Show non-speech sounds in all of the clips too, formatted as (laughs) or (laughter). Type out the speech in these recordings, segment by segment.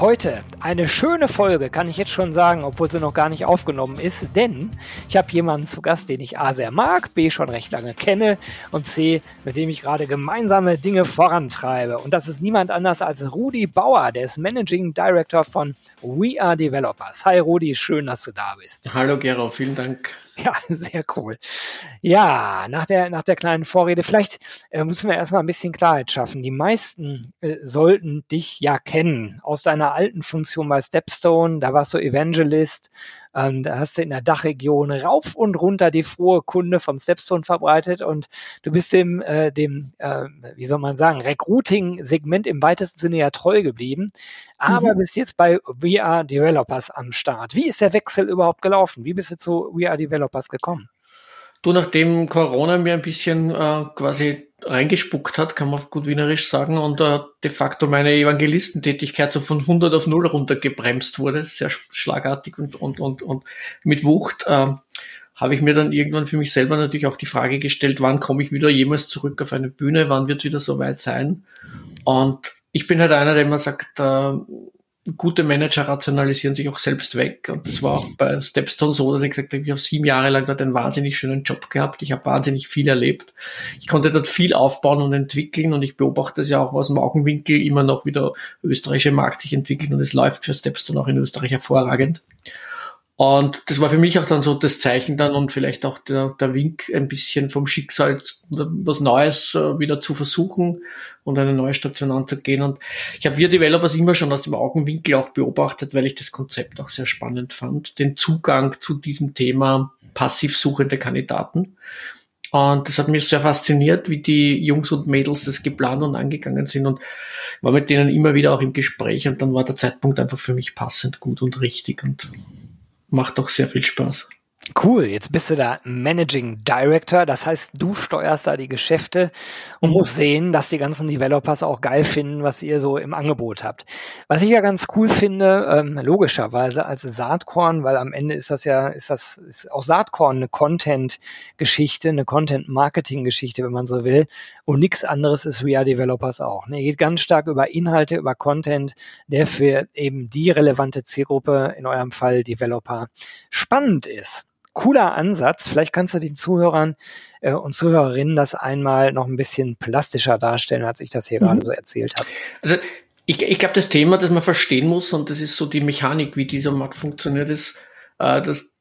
Heute eine schöne Folge, kann ich jetzt schon sagen, obwohl sie noch gar nicht aufgenommen ist, denn ich habe jemanden zu Gast, den ich A sehr mag, B schon recht lange kenne und C, mit dem ich gerade gemeinsame Dinge vorantreibe. Und das ist niemand anders als Rudi Bauer, der ist Managing Director von We Are Developers. Hi Rudi, schön, dass du da bist. Hallo Gero, vielen Dank. (laughs) Ja, sehr cool. Ja, nach der, nach der kleinen Vorrede, vielleicht äh, müssen wir erstmal ein bisschen Klarheit schaffen. Die meisten äh, sollten dich ja kennen aus deiner alten Funktion bei Stepstone. Da warst du Evangelist, ähm, da hast du in der Dachregion rauf und runter die frohe Kunde vom Stepstone verbreitet und du bist dem, äh, dem äh, wie soll man sagen, Recruiting-Segment im weitesten Sinne ja treu geblieben, aber mhm. bist jetzt bei We Are Developers am Start. Wie ist der Wechsel überhaupt gelaufen? Wie bist du zu We Are Developers gekommen? Du, nachdem Corona mir ein bisschen äh, quasi reingespuckt hat, kann man gut wienerisch sagen, und äh, de facto meine Evangelistentätigkeit so von 100 auf 0 runtergebremst wurde, sehr schlagartig und, und, und, und mit Wucht, äh, habe ich mir dann irgendwann für mich selber natürlich auch die Frage gestellt, wann komme ich wieder jemals zurück auf eine Bühne, wann wird es wieder so weit sein? Und ich bin halt einer, der immer sagt, äh, gute Manager rationalisieren sich auch selbst weg. Und das war auch bei Stepstone so, dass ich gesagt habe, ich habe sieben Jahre lang dort einen wahnsinnig schönen Job gehabt. Ich habe wahnsinnig viel erlebt. Ich konnte dort viel aufbauen und entwickeln und ich beobachte es ja auch aus dem Augenwinkel immer noch, wie der österreichische Markt sich entwickelt und es läuft für Stepstone auch in Österreich hervorragend. Und das war für mich auch dann so das Zeichen dann und vielleicht auch der, der Wink ein bisschen vom Schicksal, was Neues äh, wieder zu versuchen und eine neue Station anzugehen. Und ich habe wir Developers immer schon aus dem Augenwinkel auch beobachtet, weil ich das Konzept auch sehr spannend fand, den Zugang zu diesem Thema passiv suchende Kandidaten. Und das hat mich sehr fasziniert, wie die Jungs und Mädels das geplant und angegangen sind und war mit denen immer wieder auch im Gespräch und dann war der Zeitpunkt einfach für mich passend gut und richtig und macht doch sehr viel Spaß. Cool, jetzt bist du da Managing Director, das heißt, du steuerst da die Geschäfte und musst sehen, dass die ganzen Developers auch geil finden, was ihr so im Angebot habt. Was ich ja ganz cool finde, ähm, logischerweise als Saatkorn, weil am Ende ist das ja, ist das ist auch Saatkorn eine Content-Geschichte, eine Content-Marketing-Geschichte, wenn man so will, und nichts anderes ist We Are Developers auch. Ne? Geht ganz stark über Inhalte, über Content, der für eben die relevante Zielgruppe, in eurem Fall Developer, spannend ist cooler Ansatz. Vielleicht kannst du den Zuhörern äh, und Zuhörerinnen das einmal noch ein bisschen plastischer darstellen, als ich das hier mhm. gerade so erzählt habe. Also ich, ich glaube, das Thema, das man verstehen muss, und das ist so die Mechanik, wie dieser Markt funktioniert, ist, äh, dass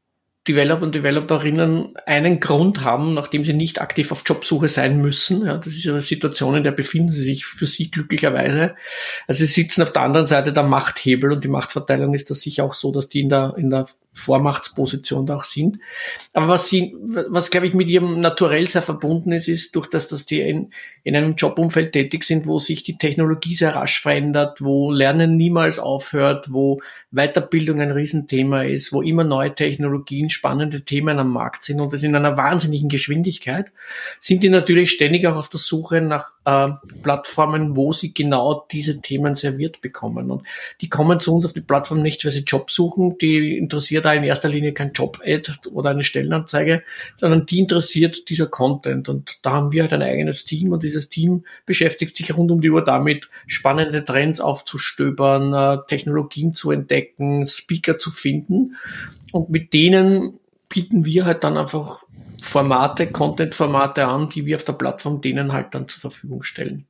Developer und Developerinnen einen Grund haben, nachdem sie nicht aktiv auf Jobsuche sein müssen. Ja, das ist eine Situation, in der befinden sie sich für sie glücklicherweise. Also sie sitzen auf der anderen Seite der Machthebel und die Machtverteilung ist das sicher auch so, dass die in der, in der Vormachtsposition da auch sind. Aber was sie, was glaube ich mit ihrem Naturell sehr verbunden ist, ist durch das, dass die in, in einem Jobumfeld tätig sind, wo sich die Technologie sehr rasch verändert, wo Lernen niemals aufhört, wo Weiterbildung ein Riesenthema ist, wo immer neue Technologien, spannende Themen am Markt sind und das in einer wahnsinnigen Geschwindigkeit, sind die natürlich ständig auch auf der Suche nach äh, Plattformen, wo sie genau diese Themen serviert bekommen. Und die kommen zu uns auf die Plattform nicht, weil sie Job suchen, die interessiert da in erster Linie kein Job-Ad oder eine Stellenanzeige, sondern die interessiert dieser Content. Und da haben wir halt ein eigenes Team und dieses Team beschäftigt sich rund um die Uhr damit, spannende Trends aufzustöbern, äh, Technologien zu entdecken, Speaker zu finden. Und mit denen bieten wir halt dann einfach Formate, Content-Formate an, die wir auf der Plattform denen halt dann zur Verfügung stellen.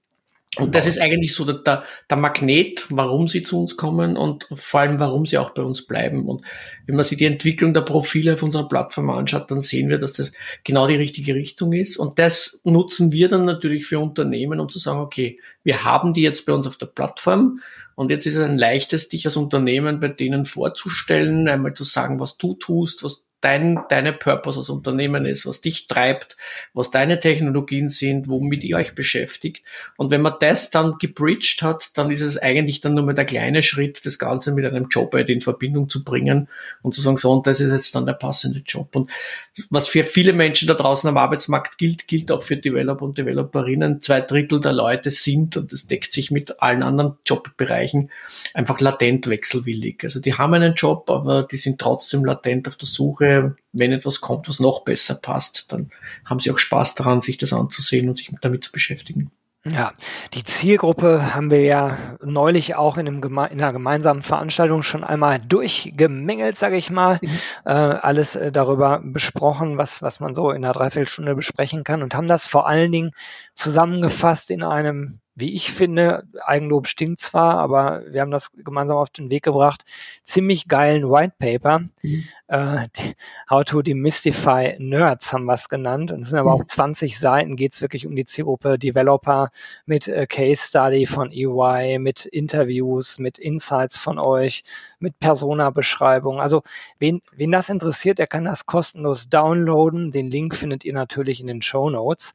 Und das ist eigentlich so der, der, Magnet, warum sie zu uns kommen und vor allem, warum sie auch bei uns bleiben. Und wenn man sich die Entwicklung der Profile auf unserer Plattform anschaut, dann sehen wir, dass das genau die richtige Richtung ist. Und das nutzen wir dann natürlich für Unternehmen, um zu sagen, okay, wir haben die jetzt bei uns auf der Plattform und jetzt ist es ein leichtes, dich als Unternehmen bei denen vorzustellen, einmal zu sagen, was du tust, was dein, deine Purpose als Unternehmen ist, was dich treibt, was deine Technologien sind, womit ihr euch beschäftigt. Und wenn man das dann gebridged hat, dann ist es eigentlich dann nur mal der kleine Schritt, das Ganze mit einem Job in Verbindung zu bringen und zu sagen, so, und das ist jetzt dann der passende Job. Und was für viele Menschen da draußen am Arbeitsmarkt gilt, gilt auch für Developer und Developerinnen. Zwei Drittel der Leute sind, und das deckt sich mit allen anderen Jobbereichen, einfach latent wechselwillig. Also die haben einen Job, aber die sind trotzdem latent auf der Suche Suche, wenn etwas kommt, was noch besser passt, dann haben sie auch Spaß daran, sich das anzusehen und sich damit zu beschäftigen. Ja, die Zielgruppe haben wir ja neulich auch in, einem geme in einer gemeinsamen Veranstaltung schon einmal durchgemengelt, sage ich mal. Mhm. Äh, alles äh, darüber besprochen, was, was man so in einer Dreiviertelstunde besprechen kann und haben das vor allen Dingen zusammengefasst in einem wie ich finde, Eigenlob stinkt zwar, aber wir haben das gemeinsam auf den Weg gebracht, ziemlich geilen White Paper. Mhm. Äh, How to Demystify Nerds haben wir es genannt. Und es sind aber mhm. auch 20 Seiten, geht es wirklich um die Zielgruppe Developer mit äh, Case Study von EY, mit Interviews, mit Insights von euch, mit Persona-Beschreibung. Also wen, wen das interessiert, der kann das kostenlos downloaden. Den Link findet ihr natürlich in den Show Notes.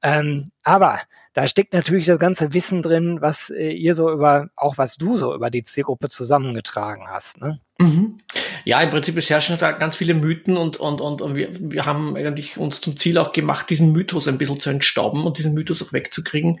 Ähm, aber da steckt natürlich das ganze Wissen drin, was äh, ihr so über, auch was du so über die Zielgruppe zusammengetragen hast. Ne? Mhm. Ja, im Prinzip es herrschen da ganz viele Mythen und, und, und, und wir, wir haben eigentlich uns zum Ziel auch gemacht, diesen Mythos ein bisschen zu entstauben und diesen Mythos auch wegzukriegen,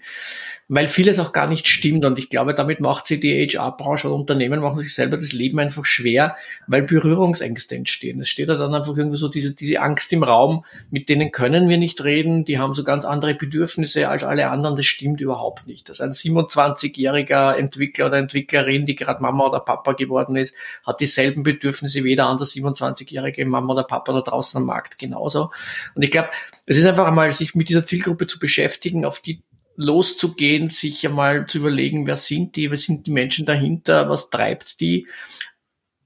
weil vieles auch gar nicht stimmt und ich glaube, damit macht sich die HR-Branche oder Unternehmen machen sich selber das Leben einfach schwer, weil Berührungsängste entstehen. Es steht da dann einfach irgendwie so diese, diese Angst im Raum, mit denen können wir nicht reden, die haben so ganz andere Bedürfnisse als alle anderen, das stimmt überhaupt nicht. Dass ein 27-jähriger Entwickler oder Entwicklerin, die gerade Mama oder Papa geworden ist, hat dieselben Bedürfnisse wie jeder andere 27-jährige Mama oder Papa da draußen am Markt genauso. Und ich glaube, es ist einfach einmal, sich mit dieser Zielgruppe zu beschäftigen, auf die loszugehen, sich einmal zu überlegen, wer sind die, wer sind die Menschen dahinter, was treibt die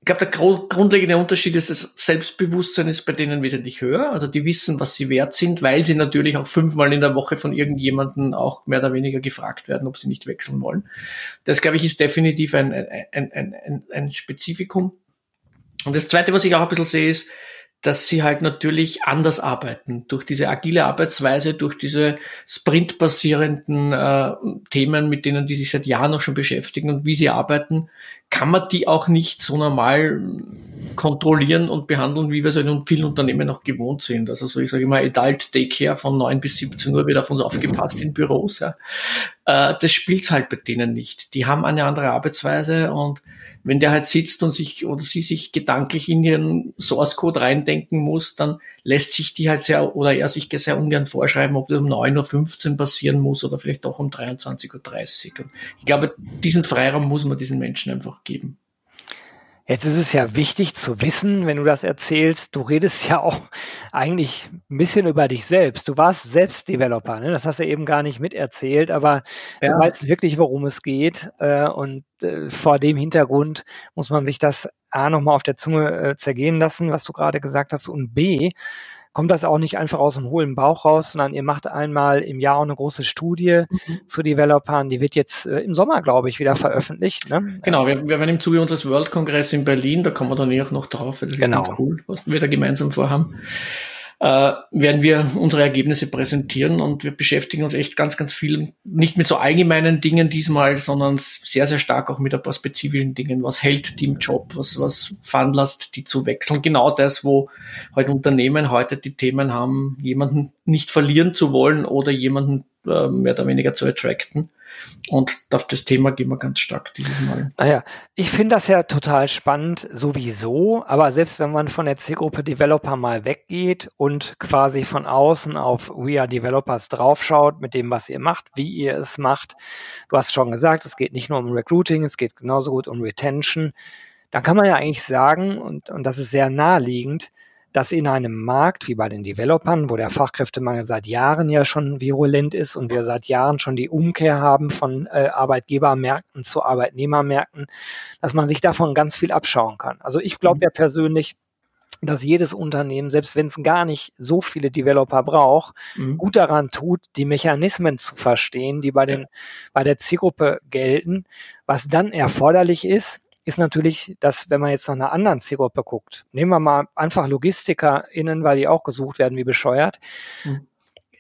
ich glaube, der grundlegende Unterschied ist, das Selbstbewusstsein ist bei denen wesentlich höher. Also die wissen, was sie wert sind, weil sie natürlich auch fünfmal in der Woche von irgendjemandem auch mehr oder weniger gefragt werden, ob sie nicht wechseln wollen. Das, glaube ich, ist definitiv ein, ein, ein, ein, ein Spezifikum. Und das Zweite, was ich auch ein bisschen sehe, ist, dass sie halt natürlich anders arbeiten. Durch diese agile Arbeitsweise, durch diese sprintbasierenden äh, Themen, mit denen die sich seit Jahren auch schon beschäftigen und wie sie arbeiten, kann man die auch nicht so normal kontrollieren und behandeln, wie wir es in vielen Unternehmen auch gewohnt sind. Also so, ich sage immer, Adult Daycare von 9 bis 17 Uhr wird auf uns aufgepasst in Büros. Ja. Äh, das spielt halt bei denen nicht. Die haben eine andere Arbeitsweise und wenn der halt sitzt und sich oder sie sich gedanklich in ihren Source Code reindenken muss, dann lässt sich die halt sehr oder er sich sehr ungern vorschreiben, ob das um 9.15 Uhr passieren muss oder vielleicht doch um 23.30 Uhr. Und ich glaube, diesen Freiraum muss man diesen Menschen einfach geben. Jetzt ist es ja wichtig zu wissen, wenn du das erzählst, du redest ja auch eigentlich ein bisschen über dich selbst. Du warst selbst Developer, ne? das hast du eben gar nicht miterzählt, aber ja. du weißt wirklich, worum es geht. Äh, und äh, vor dem Hintergrund muss man sich das A nochmal auf der Zunge äh, zergehen lassen, was du gerade gesagt hast, und B, kommt das auch nicht einfach aus dem hohlen Bauch raus, sondern ihr macht einmal im Jahr auch eine große Studie mhm. zu Developern. Die wird jetzt äh, im Sommer, glaube ich, wieder veröffentlicht. Ne? Genau, wir, wir werden im Zuge unseres World Congress in Berlin, da kommen wir dann eh auch noch drauf, das ist genau. ganz cool, was wir da gemeinsam vorhaben äh, werden wir unsere Ergebnisse präsentieren und wir beschäftigen uns echt ganz, ganz viel, nicht mit so allgemeinen Dingen diesmal, sondern sehr, sehr stark auch mit ein paar spezifischen Dingen. Was hält die im Job? Was, was veranlasst die zu wechseln? Genau das, wo heute Unternehmen heute die Themen haben, jemanden nicht verlieren zu wollen oder jemanden äh, mehr oder weniger zu attracten. Und auf das Thema gehen wir ganz stark dieses Mal. Naja, ich finde das ja total spannend sowieso, aber selbst wenn man von der Zielgruppe Developer mal weggeht und quasi von außen auf We Are Developers draufschaut mit dem, was ihr macht, wie ihr es macht. Du hast schon gesagt, es geht nicht nur um Recruiting, es geht genauso gut um Retention. Da kann man ja eigentlich sagen, und, und das ist sehr naheliegend, dass in einem Markt wie bei den Developern, wo der Fachkräftemangel seit Jahren ja schon virulent ist und wir seit Jahren schon die Umkehr haben von äh, Arbeitgebermärkten zu Arbeitnehmermärkten, dass man sich davon ganz viel abschauen kann. Also ich glaube mhm. ja persönlich, dass jedes Unternehmen, selbst wenn es gar nicht so viele Developer braucht, mhm. gut daran tut, die Mechanismen zu verstehen, die bei den, bei der Zielgruppe gelten. Was dann erforderlich ist, ist natürlich, dass wenn man jetzt nach einer anderen Zielgruppe guckt, nehmen wir mal einfach LogistikerInnen, weil die auch gesucht werden wie bescheuert. Mhm.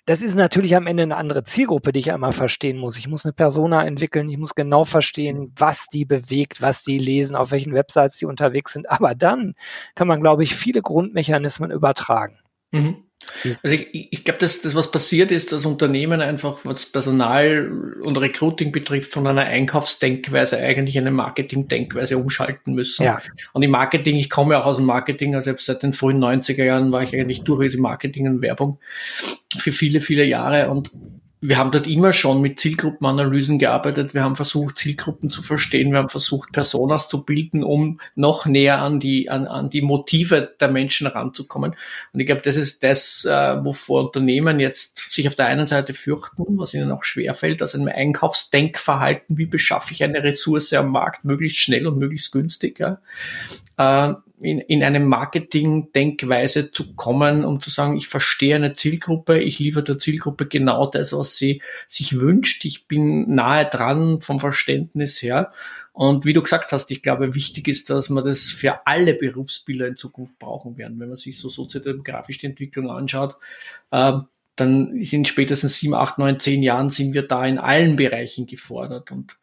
Das ist natürlich am Ende eine andere Zielgruppe, die ich einmal verstehen muss. Ich muss eine Persona entwickeln, ich muss genau verstehen, was die bewegt, was die lesen, auf welchen Websites die unterwegs sind. Aber dann kann man, glaube ich, viele Grundmechanismen übertragen. Mhm. Also ich, ich glaube, dass das, was passiert ist, dass Unternehmen einfach, was Personal und Recruiting betrifft, von einer Einkaufsdenkweise eigentlich eine Marketingdenkweise umschalten müssen. Ja. Und im Marketing, ich komme ja auch aus dem Marketing, also seit den frühen 90er Jahren war ich eigentlich durchwegs im Marketing und Werbung für viele, viele Jahre und wir haben dort immer schon mit Zielgruppenanalysen gearbeitet. Wir haben versucht, Zielgruppen zu verstehen. Wir haben versucht, Personas zu bilden, um noch näher an die, an, an die Motive der Menschen ranzukommen. Und ich glaube, das ist das, äh, wovor Unternehmen jetzt sich auf der einen Seite fürchten, was ihnen auch schwerfällt, also ein Einkaufsdenkverhalten. Wie beschaffe ich eine Ressource am Markt möglichst schnell und möglichst günstig? Ja? Äh, in, in eine Marketing-Denkweise zu kommen, um zu sagen, ich verstehe eine Zielgruppe, ich liefere der Zielgruppe genau das, was sie sich wünscht, ich bin nahe dran vom Verständnis her. Und wie du gesagt hast, ich glaube, wichtig ist, dass man das für alle Berufsbilder in Zukunft brauchen werden. Wenn man sich so soziodemografisch die Entwicklung anschaut, äh, dann sind spätestens sieben, acht, neun, zehn Jahren sind wir da in allen Bereichen gefordert. Und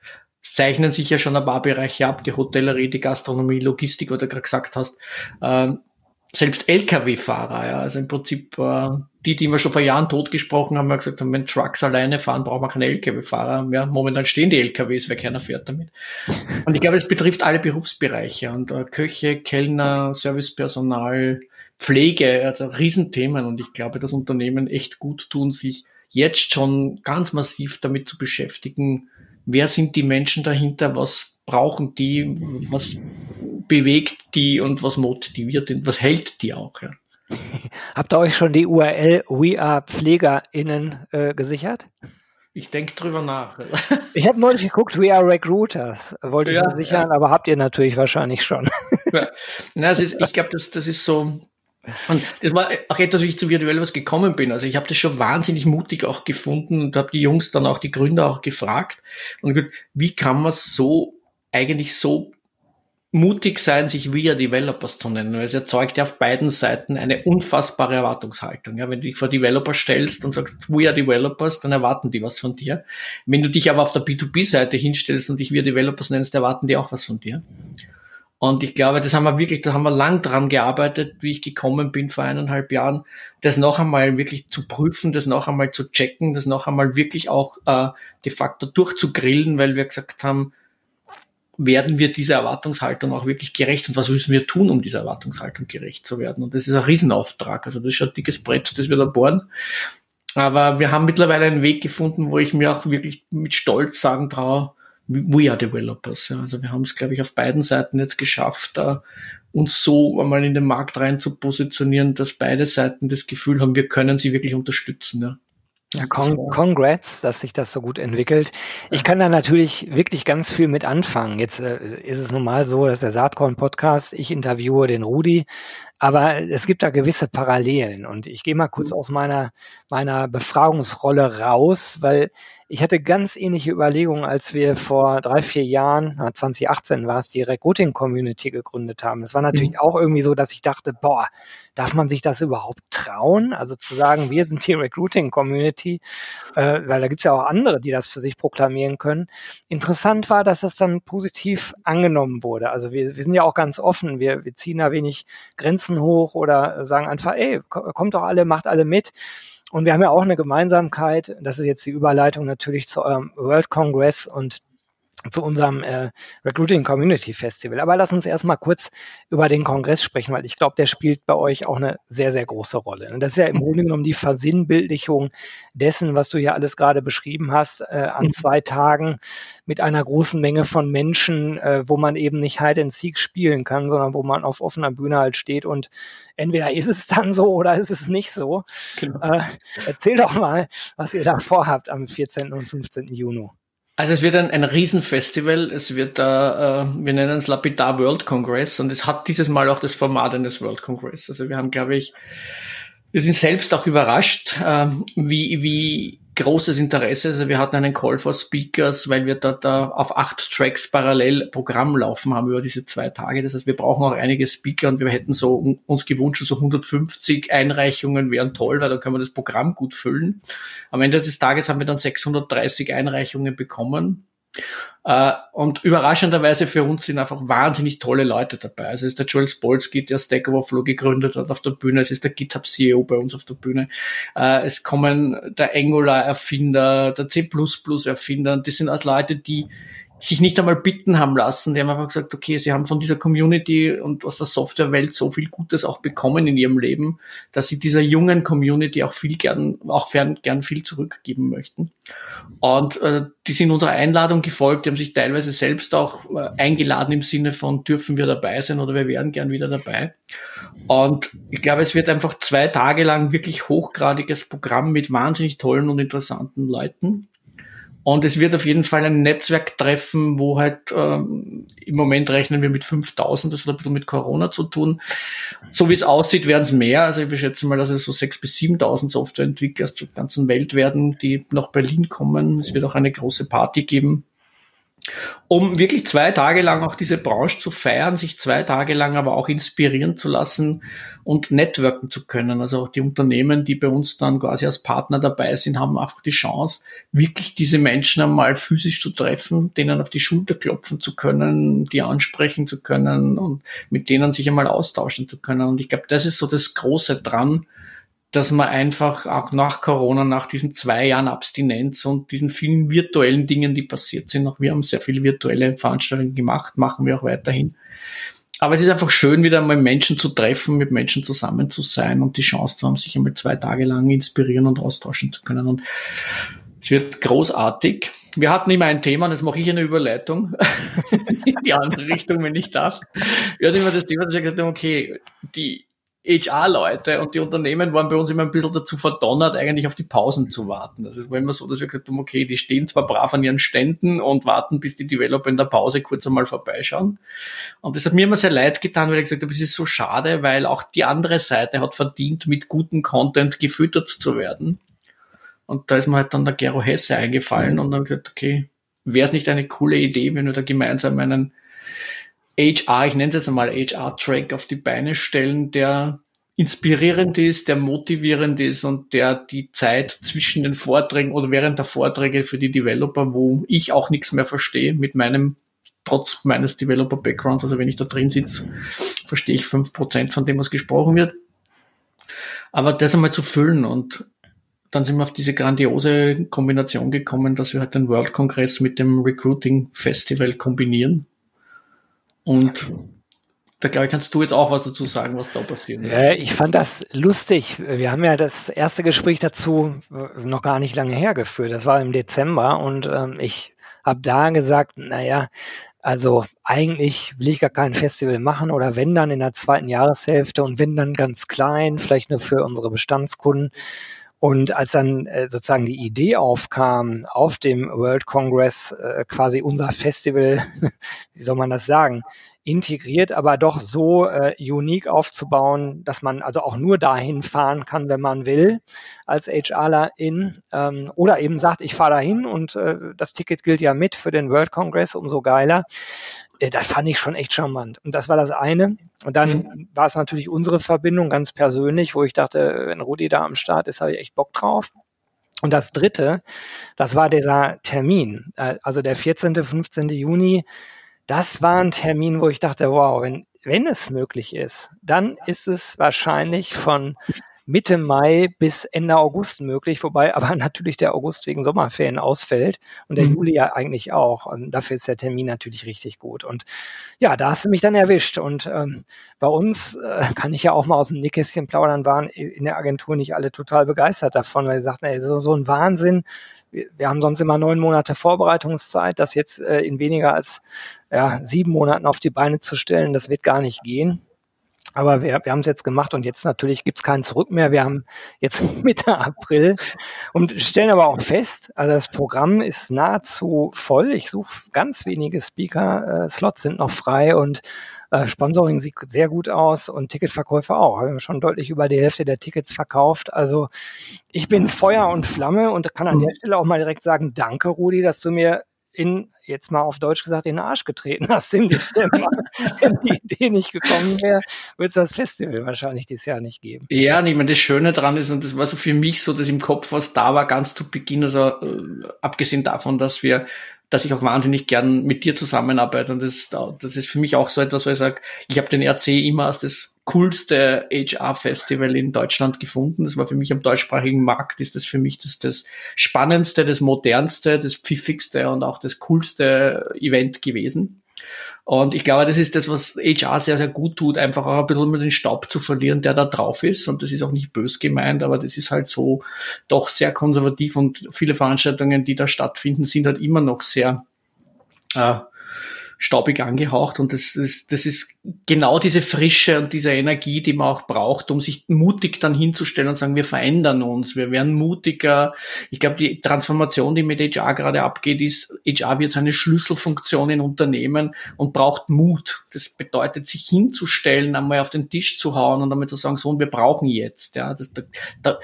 zeichnen sich ja schon ein paar Bereiche ab, die Hotellerie, die Gastronomie, Logistik, was du gerade gesagt hast. Ähm, selbst Lkw-Fahrer, ja, also im Prinzip äh, die, die wir schon vor Jahren totgesprochen haben, haben gesagt wenn Trucks alleine fahren, brauchen wir keine Lkw-Fahrer. Ja, momentan stehen die Lkws, weil keiner fährt damit. Und ich glaube, es betrifft alle Berufsbereiche und äh, Köche, Kellner, Servicepersonal, Pflege, also Riesenthemen. Und ich glaube, dass Unternehmen echt gut tun, sich jetzt schon ganz massiv damit zu beschäftigen, wer sind die Menschen dahinter, was brauchen die, was bewegt die und was motiviert und was hält die auch. Ja. (laughs) Habt ihr euch schon die URL We Are PflegerInnen äh, gesichert? Ich denke drüber nach. (laughs) ich habe neulich geguckt, We Are Recruiters, wollte ich ja, sichern, ja. aber habt ihr natürlich wahrscheinlich schon. ja. (laughs) Na, ist, ich glaube, das, das ist so, und das war auch etwas, wie ich zu Virtuell was gekommen bin. Also ich habe das schon wahnsinnig mutig auch gefunden und habe die Jungs dann auch, die Gründer auch gefragt. Und gesagt, wie kann man so eigentlich so mutig sein, sich Are Developers zu nennen, weil es erzeugt ja auf beiden Seiten eine unfassbare Erwartungshaltung. Ja, wenn du dich vor Developer stellst und sagst, We Are Developers, dann erwarten die was von dir. Wenn du dich aber auf der B2B-Seite hinstellst und dich Are Developers nennst, erwarten die auch was von dir. Und ich glaube, das haben wir wirklich, da haben wir lang dran gearbeitet, wie ich gekommen bin vor eineinhalb Jahren, das noch einmal wirklich zu prüfen, das noch einmal zu checken, das noch einmal wirklich auch äh, de facto durchzugrillen, weil wir gesagt haben, werden wir dieser Erwartungshaltung auch wirklich gerecht und was müssen wir tun, um dieser Erwartungshaltung gerecht zu werden? Und das ist ein Riesenauftrag. Also das ist schon ein dickes Brett, das wir da bohren. Aber wir haben mittlerweile einen Weg gefunden, wo ich mir auch wirklich mit Stolz sagen traue, We are Developers. Ja. Also wir haben es, glaube ich, auf beiden Seiten jetzt geschafft, uh, uns so einmal in den Markt rein zu positionieren, dass beide Seiten das Gefühl haben, wir können sie wirklich unterstützen. Ja. Ja, con congrats, dass sich das so gut entwickelt. Ich kann da natürlich wirklich ganz viel mit anfangen. Jetzt äh, ist es nun mal so, dass der Saatkorn-Podcast, ich interviewe den Rudi, aber es gibt da gewisse Parallelen und ich gehe mal kurz mhm. aus meiner, meiner Befragungsrolle raus, weil ich hatte ganz ähnliche Überlegungen, als wir vor drei, vier Jahren, 2018 war es, die Recruiting Community gegründet haben. Es war natürlich mhm. auch irgendwie so, dass ich dachte, boah, darf man sich das überhaupt trauen? Also zu sagen, wir sind die Recruiting Community, äh, weil da gibt's ja auch andere, die das für sich proklamieren können. Interessant war, dass das dann positiv angenommen wurde. Also wir, wir sind ja auch ganz offen, wir, wir ziehen da wenig Grenzen hoch oder sagen einfach, ey, kommt doch alle, macht alle mit. Und wir haben ja auch eine Gemeinsamkeit, das ist jetzt die Überleitung natürlich zu eurem World Congress und zu unserem äh, Recruiting Community Festival. Aber lass uns erstmal kurz über den Kongress sprechen, weil ich glaube, der spielt bei euch auch eine sehr, sehr große Rolle. Und das ist ja im Grunde genommen die Versinnbildlichung dessen, was du hier alles gerade beschrieben hast, äh, an mhm. zwei Tagen mit einer großen Menge von Menschen, äh, wo man eben nicht Hide and Seek spielen kann, sondern wo man auf offener Bühne halt steht und entweder ist es dann so oder ist es nicht so. Genau. Äh, erzähl doch mal, was ihr da vorhabt am 14. und 15. Juni. Also es wird ein, ein Riesenfestival, es wird, äh, äh, wir nennen es Lapidar World Congress und es hat dieses Mal auch das Format eines World Congress. Also wir haben, glaube ich, wir sind selbst auch überrascht, äh, wie, wie großes Interesse. Also wir hatten einen Call for Speakers, weil wir da, da auf acht Tracks parallel Programm laufen haben über diese zwei Tage. Das heißt, wir brauchen auch einige Speaker und wir hätten so uns gewünscht, so 150 Einreichungen wären toll, weil dann können wir das Programm gut füllen. Am Ende des Tages haben wir dann 630 Einreichungen bekommen. Uh, und überraschenderweise für uns sind einfach wahnsinnig tolle Leute dabei. Also es ist der Joel Spolsky, der Stack Overflow gegründet hat auf der Bühne. Es ist der GitHub CEO bei uns auf der Bühne. Uh, es kommen der Angular Erfinder, der C++ Erfinder. Die sind als Leute, die sich nicht einmal bitten haben lassen. Die haben einfach gesagt, okay, sie haben von dieser Community und aus der Softwarewelt so viel Gutes auch bekommen in ihrem Leben, dass sie dieser jungen Community auch viel gern, auch fern, gern viel zurückgeben möchten. Und äh, die sind unserer Einladung gefolgt, die haben sich teilweise selbst auch äh, eingeladen im Sinne von, dürfen wir dabei sein oder wir wären gern wieder dabei. Und ich glaube, es wird einfach zwei Tage lang wirklich hochgradiges Programm mit wahnsinnig tollen und interessanten Leuten. Und es wird auf jeden Fall ein Netzwerk treffen, wo halt ähm, im Moment rechnen wir mit 5000, das hat ein bisschen mit Corona zu tun. So wie es aussieht, werden es mehr. Also ich schätze mal, dass es so 6.000 bis 7.000 Softwareentwickler aus der ganzen Welt werden, die nach Berlin kommen. Es wird auch eine große Party geben um wirklich zwei Tage lang auch diese Branche zu feiern, sich zwei Tage lang aber auch inspirieren zu lassen und networken zu können. Also auch die Unternehmen, die bei uns dann quasi als Partner dabei sind, haben einfach die Chance, wirklich diese Menschen einmal physisch zu treffen, denen auf die Schulter klopfen zu können, die ansprechen zu können und mit denen sich einmal austauschen zu können. Und ich glaube, das ist so das Große dran, dass man einfach auch nach Corona, nach diesen zwei Jahren Abstinenz und diesen vielen virtuellen Dingen, die passiert sind, auch wir haben sehr viele virtuelle Veranstaltungen gemacht, machen wir auch weiterhin. Aber es ist einfach schön, wieder mal Menschen zu treffen, mit Menschen zusammen zu sein und die Chance zu haben, sich einmal zwei Tage lang inspirieren und austauschen zu können. Und es wird großartig. Wir hatten immer ein Thema, und jetzt mache ich eine Überleitung (laughs) in die andere Richtung, wenn ich darf. Wir hatten immer das Thema, dass wir gesagt haben, okay, die HR-Leute und die Unternehmen waren bei uns immer ein bisschen dazu verdonnert, eigentlich auf die Pausen zu warten. Das ist immer so, dass wir gesagt haben, okay, die stehen zwar brav an ihren Ständen und warten, bis die Developer in der Pause kurz einmal vorbeischauen. Und das hat mir immer sehr leid getan, weil ich gesagt habe, es ist so schade, weil auch die andere Seite hat verdient, mit gutem Content gefüttert zu werden. Und da ist mir halt dann der Gero Hesse eingefallen und dann gesagt, okay, wäre es nicht eine coole Idee, wenn wir da gemeinsam einen HR, ich nenne es jetzt einmal HR-Track auf die Beine stellen, der inspirierend ist, der motivierend ist und der die Zeit zwischen den Vorträgen oder während der Vorträge für die Developer, wo ich auch nichts mehr verstehe mit meinem, trotz meines Developer-Backgrounds, also wenn ich da drin sitze, verstehe ich fünf Prozent von dem, was gesprochen wird. Aber das einmal zu füllen und dann sind wir auf diese grandiose Kombination gekommen, dass wir halt den World Congress mit dem Recruiting Festival kombinieren und da glaube ich, kannst du jetzt auch was dazu sagen, was da passiert. Ja, ich fand das lustig. Wir haben ja das erste Gespräch dazu äh, noch gar nicht lange hergeführt. Das war im Dezember und ähm, ich habe da gesagt, naja, also eigentlich will ich gar kein Festival machen oder wenn dann in der zweiten Jahreshälfte und wenn dann ganz klein, vielleicht nur für unsere Bestandskunden. Und als dann äh, sozusagen die Idee aufkam, auf dem World Congress äh, quasi unser Festival, (laughs) wie soll man das sagen, integriert, aber doch so äh, unique aufzubauen, dass man also auch nur dahin fahren kann, wenn man will, als HRler in ähm, oder eben sagt, ich fahre dahin und äh, das Ticket gilt ja mit für den World Congress, umso geiler. Äh, das fand ich schon echt charmant. Und das war das eine. Und dann mhm. war es natürlich unsere Verbindung ganz persönlich, wo ich dachte, wenn Rudi da am Start ist, habe ich echt Bock drauf. Und das dritte, das war dieser Termin, äh, also der 14., 15. Juni. Das war ein Termin, wo ich dachte, wow, wenn, wenn es möglich ist, dann ist es wahrscheinlich von Mitte Mai bis Ende August möglich, wobei (laughs) aber natürlich der August wegen Sommerferien ausfällt und der mhm. Juli ja eigentlich auch. Und dafür ist der Termin natürlich richtig gut. Und ja, da hast du mich dann erwischt. Und ähm, bei uns äh, kann ich ja auch mal aus dem Nickkästchen plaudern, waren in der Agentur nicht alle total begeistert davon, weil sie sagten, ey, so, so ein Wahnsinn. Wir, wir haben sonst immer neun Monate Vorbereitungszeit, das jetzt äh, in weniger als ja, sieben Monaten auf die Beine zu stellen, das wird gar nicht gehen. Aber wir, wir haben es jetzt gemacht und jetzt natürlich gibt es keinen Zurück mehr. Wir haben jetzt (laughs) Mitte April und stellen aber auch fest, also das Programm ist nahezu voll. Ich suche ganz wenige Speaker-Slots sind noch frei und äh, Sponsoring sieht sehr gut aus und Ticketverkäufe auch. Wir haben schon deutlich über die Hälfte der Tickets verkauft. Also ich bin Feuer und Flamme und kann an der Stelle auch mal direkt sagen, danke Rudi, dass du mir in, jetzt mal auf Deutsch gesagt, in den Arsch getreten hast im Dezember. (laughs) Wenn die Idee nicht gekommen wäre, würde es das Festival wahrscheinlich dieses Jahr nicht geben. Ja, und ich meine, das Schöne dran ist, und das war so für mich so, dass im Kopf was da war, ganz zu Beginn, also äh, abgesehen davon, dass wir dass ich auch wahnsinnig gern mit dir zusammenarbeite. Und das, das ist für mich auch so etwas, wo ich sage, ich habe den RC immer als das coolste HR-Festival in Deutschland gefunden. Das war für mich am deutschsprachigen Markt, ist das für mich das, das spannendste, das modernste, das pfiffigste und auch das coolste Event gewesen. Und ich glaube, das ist das, was HR sehr, sehr gut tut, einfach auch ein bisschen mit den Staub zu verlieren, der da drauf ist. Und das ist auch nicht bös gemeint, aber das ist halt so doch sehr konservativ und viele Veranstaltungen, die da stattfinden, sind halt immer noch sehr äh, staubig angehaucht und das ist, das ist genau diese Frische und diese Energie, die man auch braucht, um sich mutig dann hinzustellen und sagen, wir verändern uns, wir werden mutiger. Ich glaube, die Transformation, die mit HR gerade abgeht, ist, HR wird seine Schlüsselfunktion in Unternehmen und braucht Mut. Das bedeutet, sich hinzustellen, einmal auf den Tisch zu hauen und einmal zu sagen, so, und wir brauchen jetzt. Ja, das, da,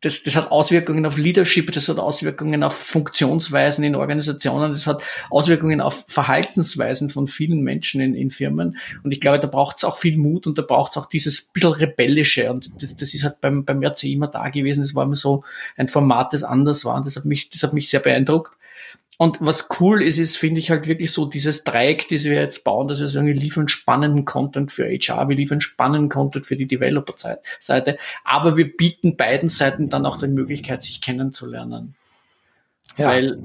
das, das hat Auswirkungen auf Leadership, das hat Auswirkungen auf Funktionsweisen in Organisationen, das hat Auswirkungen auf Verhaltensweisen von vielen Menschen in, in Firmen. Und ich glaube, da braucht es auch viel Mut und da braucht es auch dieses bisschen rebellische. Und das, das ist halt beim, beim RC immer da gewesen. Das war immer so ein Format, das anders war. Und das hat mich, das hat mich sehr beeindruckt. Und was cool ist, ist, finde ich halt wirklich so dieses Dreieck, das wir jetzt bauen, dass wir sagen, wir liefern spannenden Content für HR, wir liefern spannenden Content für die Developer-Seite, aber wir bieten beiden Seiten dann auch die Möglichkeit, sich kennenzulernen. Ja. Weil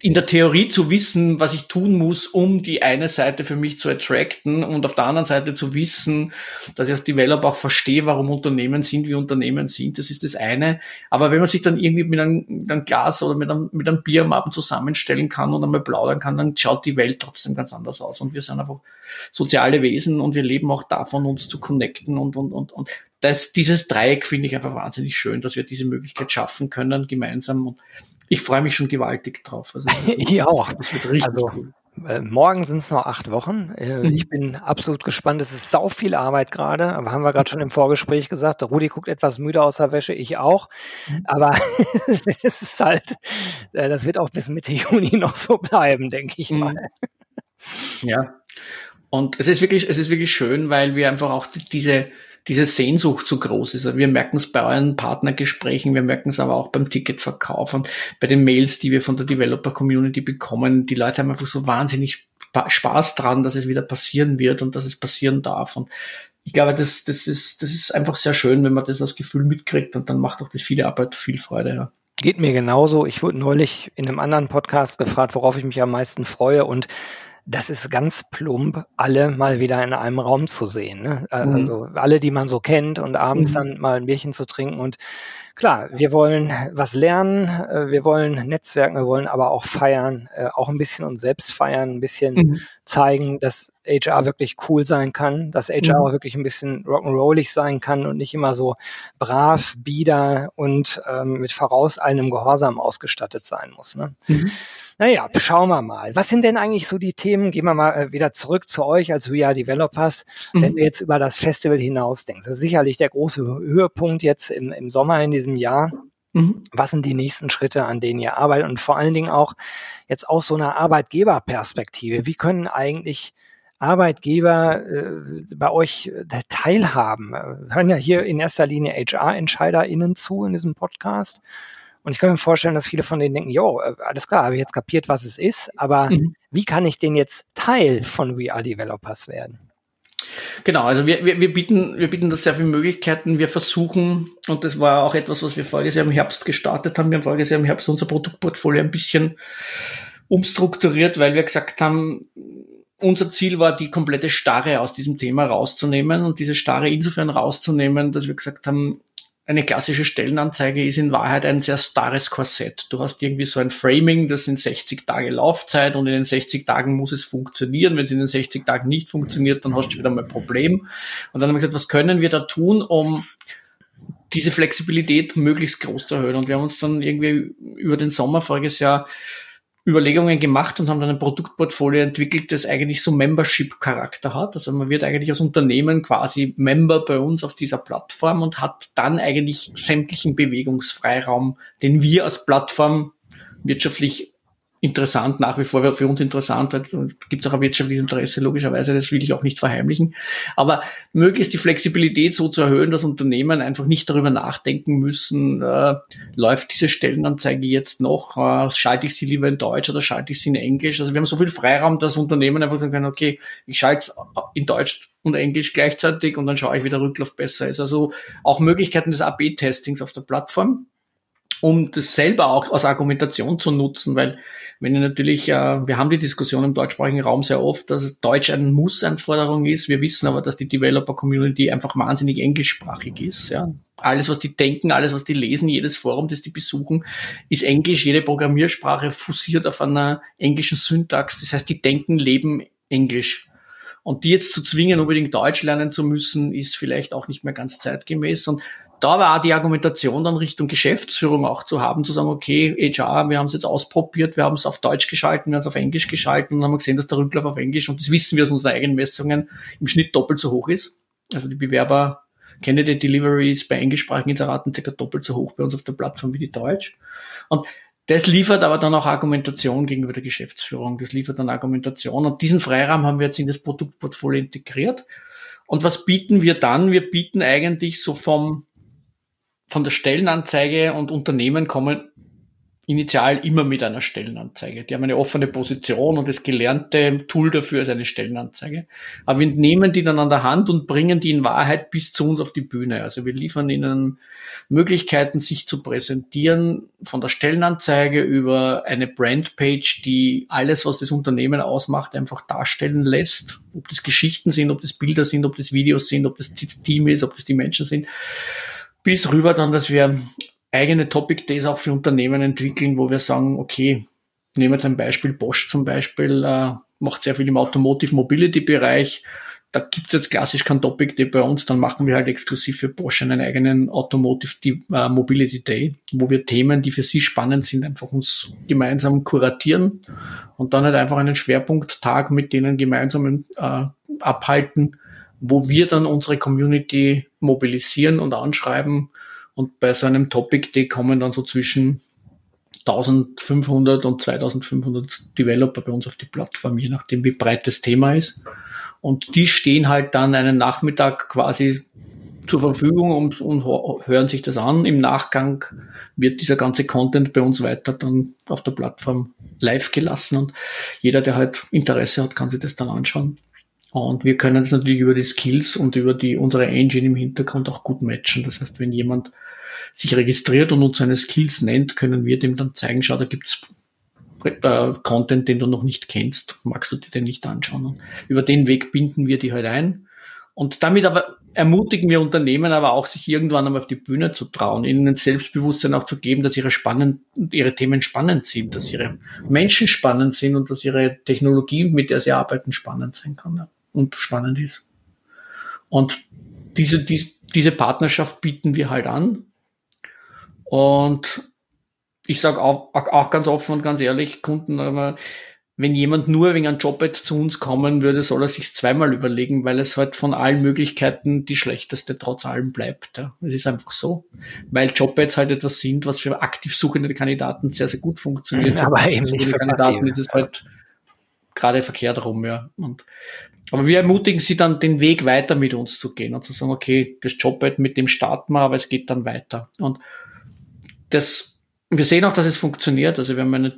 in der Theorie zu wissen, was ich tun muss, um die eine Seite für mich zu attracten und auf der anderen Seite zu wissen, dass ich als Developer auch verstehe, warum Unternehmen sind, wie Unternehmen sind, das ist das eine. Aber wenn man sich dann irgendwie mit einem, mit einem Glas oder mit einem, mit einem Bier am Abend zusammenstellen kann und einmal plaudern kann, dann schaut die Welt trotzdem ganz anders aus. Und wir sind einfach soziale Wesen und wir leben auch davon, uns zu connecten und, und, und, und das, dieses Dreieck finde ich einfach wahnsinnig schön, dass wir diese Möglichkeit schaffen können gemeinsam und ich freue mich schon gewaltig drauf. Also, ich auch. (laughs) Das wird richtig also, cool. Äh, morgen sind es noch acht Wochen. Äh, mhm. Ich bin absolut gespannt. Es ist sau viel Arbeit gerade, aber haben wir gerade schon im Vorgespräch gesagt. Rudi guckt etwas müde aus der Wäsche, ich auch. Mhm. Aber (laughs) es ist halt, äh, das wird auch bis Mitte (laughs) Juni noch so bleiben, denke ich mhm. mal. Ja. Und es ist wirklich, es ist wirklich schön, weil wir einfach auch diese, diese Sehnsucht so groß ist. Wir merken es bei euren Partnergesprächen, wir merken es aber auch beim Ticketverkauf und bei den Mails, die wir von der Developer-Community bekommen. Die Leute haben einfach so wahnsinnig Spaß dran, dass es wieder passieren wird und dass es passieren darf. Und ich glaube, das, das, ist, das ist einfach sehr schön, wenn man das als Gefühl mitkriegt und dann macht auch das viele Arbeit viel Freude. Ja. Geht mir genauso. Ich wurde neulich in einem anderen Podcast gefragt, worauf ich mich am meisten freue und das ist ganz plump, alle mal wieder in einem Raum zu sehen. Ne? Mhm. Also mhm. alle, die man so kennt und abends mhm. dann mal ein Bierchen zu trinken. Und klar, wir wollen was lernen, äh, wir wollen Netzwerken, wir wollen aber auch feiern, äh, auch ein bisschen uns selbst feiern, ein bisschen mhm. zeigen, dass HR wirklich cool sein kann, dass HR mhm. auch wirklich ein bisschen rock'n'rollig sein kann und nicht immer so brav, bieder und ähm, mit vorauseilendem Gehorsam ausgestattet sein muss. Ne? Mhm. Naja, schauen wir mal. Was sind denn eigentlich so die Themen? Gehen wir mal äh, wieder zurück zu euch als We Are Developers, mhm. wenn du jetzt über das Festival hinaus denkst. Das ist sicherlich der große Höhepunkt jetzt im, im Sommer in diesem Jahr. Mhm. Was sind die nächsten Schritte, an denen ihr arbeitet? Und vor allen Dingen auch jetzt aus so einer Arbeitgeberperspektive. Wie können eigentlich Arbeitgeber äh, bei euch äh, teilhaben? Wir hören ja hier in erster Linie HR-EntscheiderInnen zu in diesem Podcast. Und ich kann mir vorstellen, dass viele von denen denken, jo, äh, alles klar, habe ich jetzt kapiert, was es ist, aber mhm. wie kann ich denn jetzt Teil von We Are Developers werden? Genau, also wir, wir, wir, bieten, wir bieten da sehr viele Möglichkeiten. Wir versuchen, und das war auch etwas, was wir voriges Jahr im Herbst gestartet haben, wir haben voriges Jahr im Herbst unser Produktportfolio ein bisschen umstrukturiert, weil wir gesagt haben, unser Ziel war, die komplette Starre aus diesem Thema rauszunehmen und diese Starre insofern rauszunehmen, dass wir gesagt haben, eine klassische Stellenanzeige ist in Wahrheit ein sehr starres Korsett. Du hast irgendwie so ein Framing, das sind 60 Tage Laufzeit und in den 60 Tagen muss es funktionieren. Wenn es in den 60 Tagen nicht funktioniert, dann hast du wieder mal ein Problem. Und dann haben wir gesagt, was können wir da tun, um diese Flexibilität möglichst groß zu erhöhen? Und wir haben uns dann irgendwie über den Sommer voriges Jahr Überlegungen gemacht und haben dann ein Produktportfolio entwickelt, das eigentlich so Membership-Charakter hat. Also man wird eigentlich als Unternehmen quasi Member bei uns auf dieser Plattform und hat dann eigentlich sämtlichen Bewegungsfreiraum, den wir als Plattform wirtschaftlich interessant, nach wie vor für uns interessant, gibt es auch ein wirtschaftliches Interesse, logischerweise, das will ich auch nicht verheimlichen. Aber möglichst die Flexibilität so zu erhöhen, dass Unternehmen einfach nicht darüber nachdenken müssen, äh, läuft diese Stellenanzeige jetzt noch, äh, schalte ich sie lieber in Deutsch oder schalte ich sie in Englisch. Also wir haben so viel Freiraum, dass Unternehmen einfach sagen können, okay, ich schalte es in Deutsch und Englisch gleichzeitig und dann schaue ich, wie der Rücklauf besser ist. Also auch Möglichkeiten des AB-Testings auf der Plattform um das selber auch als Argumentation zu nutzen, weil wenn ihr natürlich, äh, wir haben die Diskussion im deutschsprachigen Raum sehr oft, dass Deutsch eine Muss-Anforderung ist. Wir wissen aber, dass die Developer-Community einfach wahnsinnig englischsprachig ist. Ja. Alles, was die denken, alles, was die lesen, jedes Forum, das die besuchen, ist Englisch. Jede Programmiersprache fusiert auf einer englischen Syntax. Das heißt, die denken, leben Englisch. Und die jetzt zu zwingen, unbedingt Deutsch lernen zu müssen, ist vielleicht auch nicht mehr ganz zeitgemäß. Und da war die Argumentation dann Richtung Geschäftsführung auch zu haben, zu sagen, okay, HR, wir haben es jetzt ausprobiert, wir haben es auf Deutsch geschalten, wir haben es auf Englisch geschalten und haben gesehen, dass der Rücklauf auf Englisch, und das wissen wir aus unseren eigenen Messungen, im Schnitt doppelt so hoch ist. Also die Bewerber Candidate Delivery ist bei englischsprachigen Inseraten circa doppelt so hoch bei uns auf der Plattform wie die Deutsch. Und das liefert aber dann auch Argumentation gegenüber der Geschäftsführung. Das liefert dann Argumentation. Und diesen Freiraum haben wir jetzt in das Produktportfolio integriert. Und was bieten wir dann? Wir bieten eigentlich so vom, von der Stellenanzeige und Unternehmen kommen initial immer mit einer Stellenanzeige. Die haben eine offene Position und das gelernte Tool dafür ist eine Stellenanzeige. Aber wir nehmen die dann an der Hand und bringen die in Wahrheit bis zu uns auf die Bühne. Also wir liefern ihnen Möglichkeiten, sich zu präsentieren, von der Stellenanzeige über eine Brandpage, die alles, was das Unternehmen ausmacht, einfach darstellen lässt. Ob das Geschichten sind, ob das Bilder sind, ob das Videos sind, ob das Team ist, ob das die Menschen sind bis rüber dann, dass wir eigene Topic Days auch für Unternehmen entwickeln, wo wir sagen, okay, nehmen wir jetzt ein Beispiel, Bosch zum Beispiel, äh, macht sehr viel im Automotive Mobility Bereich. Da gibt's jetzt klassisch kein Topic Day bei uns, dann machen wir halt exklusiv für Bosch einen eigenen Automotive äh, Mobility Day, wo wir Themen, die für sie spannend sind, einfach uns gemeinsam kuratieren und dann halt einfach einen Schwerpunkttag mit denen gemeinsam äh, abhalten, wo wir dann unsere Community mobilisieren und anschreiben. Und bei so einem Topic Day kommen dann so zwischen 1500 und 2500 Developer bei uns auf die Plattform, je nachdem wie breit das Thema ist. Und die stehen halt dann einen Nachmittag quasi zur Verfügung und, und hören sich das an. Im Nachgang wird dieser ganze Content bei uns weiter dann auf der Plattform live gelassen und jeder, der halt Interesse hat, kann sich das dann anschauen. Und wir können es natürlich über die Skills und über die, unsere Engine im Hintergrund auch gut matchen. Das heißt, wenn jemand sich registriert und uns seine Skills nennt, können wir dem dann zeigen, schau, da gibt's äh, Content, den du noch nicht kennst, magst du dir den nicht anschauen. Und über den Weg binden wir die halt ein. Und damit aber ermutigen wir Unternehmen aber auch, sich irgendwann einmal auf die Bühne zu trauen, ihnen ein Selbstbewusstsein auch zu geben, dass ihre spannend, ihre Themen spannend sind, dass ihre Menschen spannend sind und dass ihre Technologie, mit der sie arbeiten, spannend sein kann und spannend ist. Und diese, die, diese Partnerschaft bieten wir halt an. Und ich sage auch, auch ganz offen und ganz ehrlich, Kunden, aber wenn jemand nur wegen einem Jobad zu uns kommen würde, soll er sich zweimal überlegen, weil es halt von allen Möglichkeiten die schlechteste trotz allem bleibt. Ja. Es ist einfach so. Weil Jobads halt etwas sind, was für aktiv suchende Kandidaten sehr, sehr gut funktioniert. Ja, aber eben nicht für Kandidaten ist es halt gerade verkehrt rum, ja. Und aber wir ermutigen sie dann, den Weg weiter mit uns zu gehen und zu sagen, okay, das Jobbett mit dem starten wir, aber es geht dann weiter. Und das, wir sehen auch, dass es funktioniert. Also wir haben eine,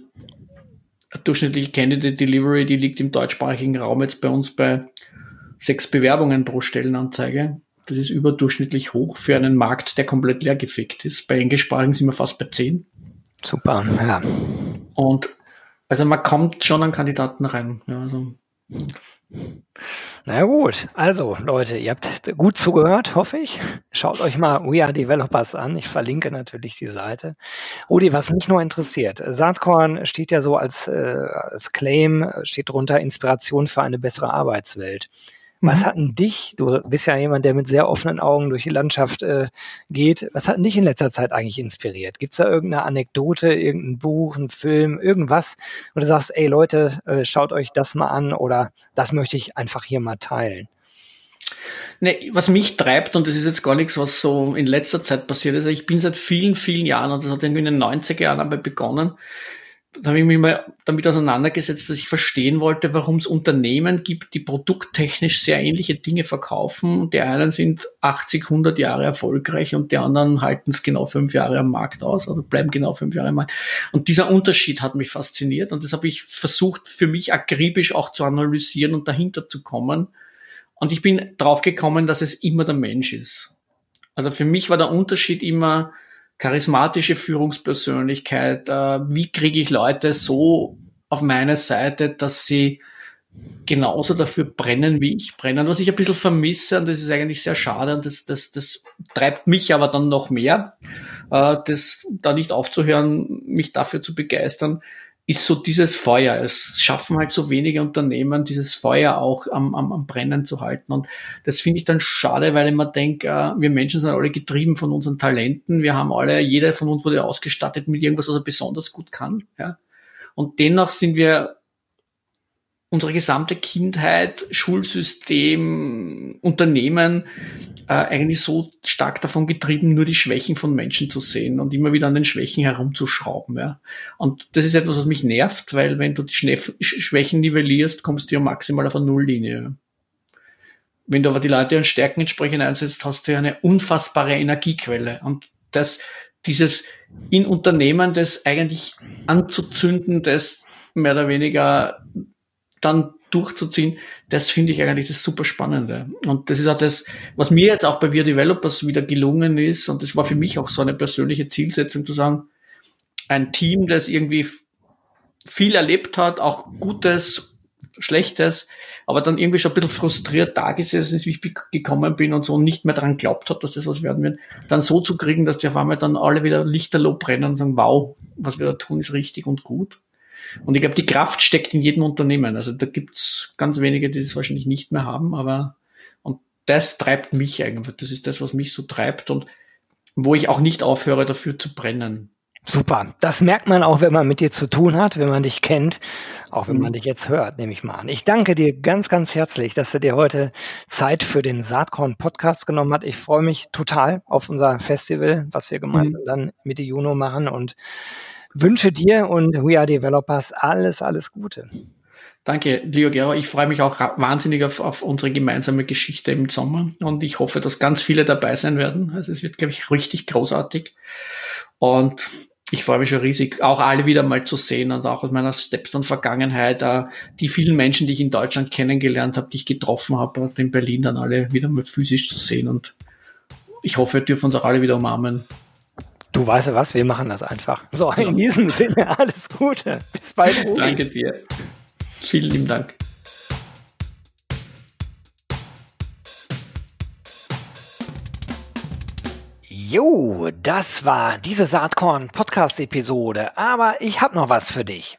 durchschnittliche Candidate Delivery, die liegt im deutschsprachigen Raum jetzt bei uns bei sechs Bewerbungen pro Stellenanzeige. Das ist überdurchschnittlich hoch für einen Markt, der komplett leergefegt ist. Bei englischsprachigen sind wir fast bei zehn. Super, ja. Und also man kommt schon an Kandidaten rein. Ja, also Na gut, also Leute, ihr habt gut zugehört, hoffe ich. Schaut euch mal We Are Developers an. Ich verlinke natürlich die Seite. Rudi, was mich nur interessiert, Saatkorn steht ja so als, äh, als Claim, steht drunter Inspiration für eine bessere Arbeitswelt. Was mhm. hat denn dich, du bist ja jemand, der mit sehr offenen Augen durch die Landschaft äh, geht, was hat denn dich in letzter Zeit eigentlich inspiriert? Gibt es da irgendeine Anekdote, irgendein Buch, ein Film, irgendwas, wo du sagst, ey Leute, äh, schaut euch das mal an oder das möchte ich einfach hier mal teilen? Nee, was mich treibt, und das ist jetzt gar nichts, was so in letzter Zeit passiert ist, ich bin seit vielen, vielen Jahren, und das hat irgendwie in den 90er Jahren aber begonnen, da habe ich mich mal damit auseinandergesetzt, dass ich verstehen wollte, warum es Unternehmen gibt, die produkttechnisch sehr ähnliche Dinge verkaufen. Die einen sind 80, 100 Jahre erfolgreich und die anderen halten es genau fünf Jahre am Markt aus oder bleiben genau fünf Jahre am Markt. Und dieser Unterschied hat mich fasziniert und das habe ich versucht für mich akribisch auch zu analysieren und dahinter zu kommen. Und ich bin drauf gekommen, dass es immer der Mensch ist. Also für mich war der Unterschied immer, charismatische Führungspersönlichkeit, äh, wie kriege ich Leute so auf meine Seite, dass sie genauso dafür brennen, wie ich brenne. Und was ich ein bisschen vermisse, und das ist eigentlich sehr schade, und das, das, das treibt mich aber dann noch mehr, äh, das da nicht aufzuhören, mich dafür zu begeistern, ist so dieses Feuer. Es schaffen halt so wenige Unternehmen, dieses Feuer auch am, am, am Brennen zu halten. Und das finde ich dann schade, weil ich mir denke, äh, wir Menschen sind alle getrieben von unseren Talenten. Wir haben alle, jeder von uns wurde ausgestattet mit irgendwas, was er besonders gut kann. Ja? Und dennoch sind wir unsere gesamte Kindheit, Schulsystem, Unternehmen äh, eigentlich so stark davon getrieben, nur die Schwächen von Menschen zu sehen und immer wieder an den Schwächen herumzuschrauben. Ja. Und das ist etwas, was mich nervt, weil wenn du die Schwächen nivellierst, kommst du ja maximal auf eine Nulllinie. Wenn du aber die Leute an Stärken entsprechend einsetzt, hast du ja eine unfassbare Energiequelle. Und das, dieses in Unternehmen das eigentlich anzuzünden, das mehr oder weniger dann durchzuziehen, das finde ich eigentlich das super Spannende. Und das ist auch das, was mir jetzt auch bei Wir Developers wieder gelungen ist. Und das war für mich auch so eine persönliche Zielsetzung zu sagen, ein Team, das irgendwie viel erlebt hat, auch Gutes, Schlechtes, aber dann irgendwie schon ein bisschen frustriert da gesessen ist, wie ich gekommen bin und so nicht mehr daran glaubt hat, dass das was werden wird, dann so zu kriegen, dass die auf einmal dann alle wieder lichterloh brennen und sagen, wow, was wir da tun, ist richtig und gut. Und ich glaube, die Kraft steckt in jedem Unternehmen. Also da gibt's ganz wenige, die das wahrscheinlich nicht mehr haben, aber und das treibt mich eigentlich. Das ist das, was mich so treibt und wo ich auch nicht aufhöre, dafür zu brennen. Super. Das merkt man auch, wenn man mit dir zu tun hat, wenn man dich kennt, auch wenn mhm. man dich jetzt hört, nehme ich mal an. Ich danke dir ganz, ganz herzlich, dass du dir heute Zeit für den Saatkorn Podcast genommen hast. Ich freue mich total auf unser Festival, was wir gemeinsam mhm. dann Mitte Juni machen und wünsche dir und We Are Developers alles, alles Gute. Danke, Leo Gero. Ich freue mich auch wahnsinnig auf, auf unsere gemeinsame Geschichte im Sommer und ich hoffe, dass ganz viele dabei sein werden. Also es wird, glaube ich, richtig großartig. Und ich freue mich schon riesig, auch alle wieder mal zu sehen und auch aus meiner Stepstone-Vergangenheit, äh, die vielen Menschen, die ich in Deutschland kennengelernt habe, die ich getroffen habe, in Berlin dann alle wieder mal physisch zu sehen. Und ich hoffe, wir dürfen uns auch alle wieder umarmen. Du weißt ja was, wir machen das einfach. So, in diesem Sinne, alles Gute. Bis bald. Rudi. Danke dir. Vielen lieben Dank. Jo, das war diese Saatkorn Podcast Episode, aber ich habe noch was für dich.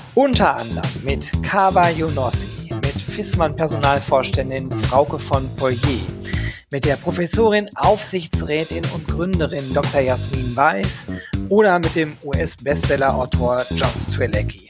Unter anderem mit Kaba Yonossi, mit Fissmann Personalvorständin Frauke von Poirier, mit der Professorin, Aufsichtsrätin und Gründerin Dr. Jasmin Weiß oder mit dem US-Bestseller-Autor John Strelecki.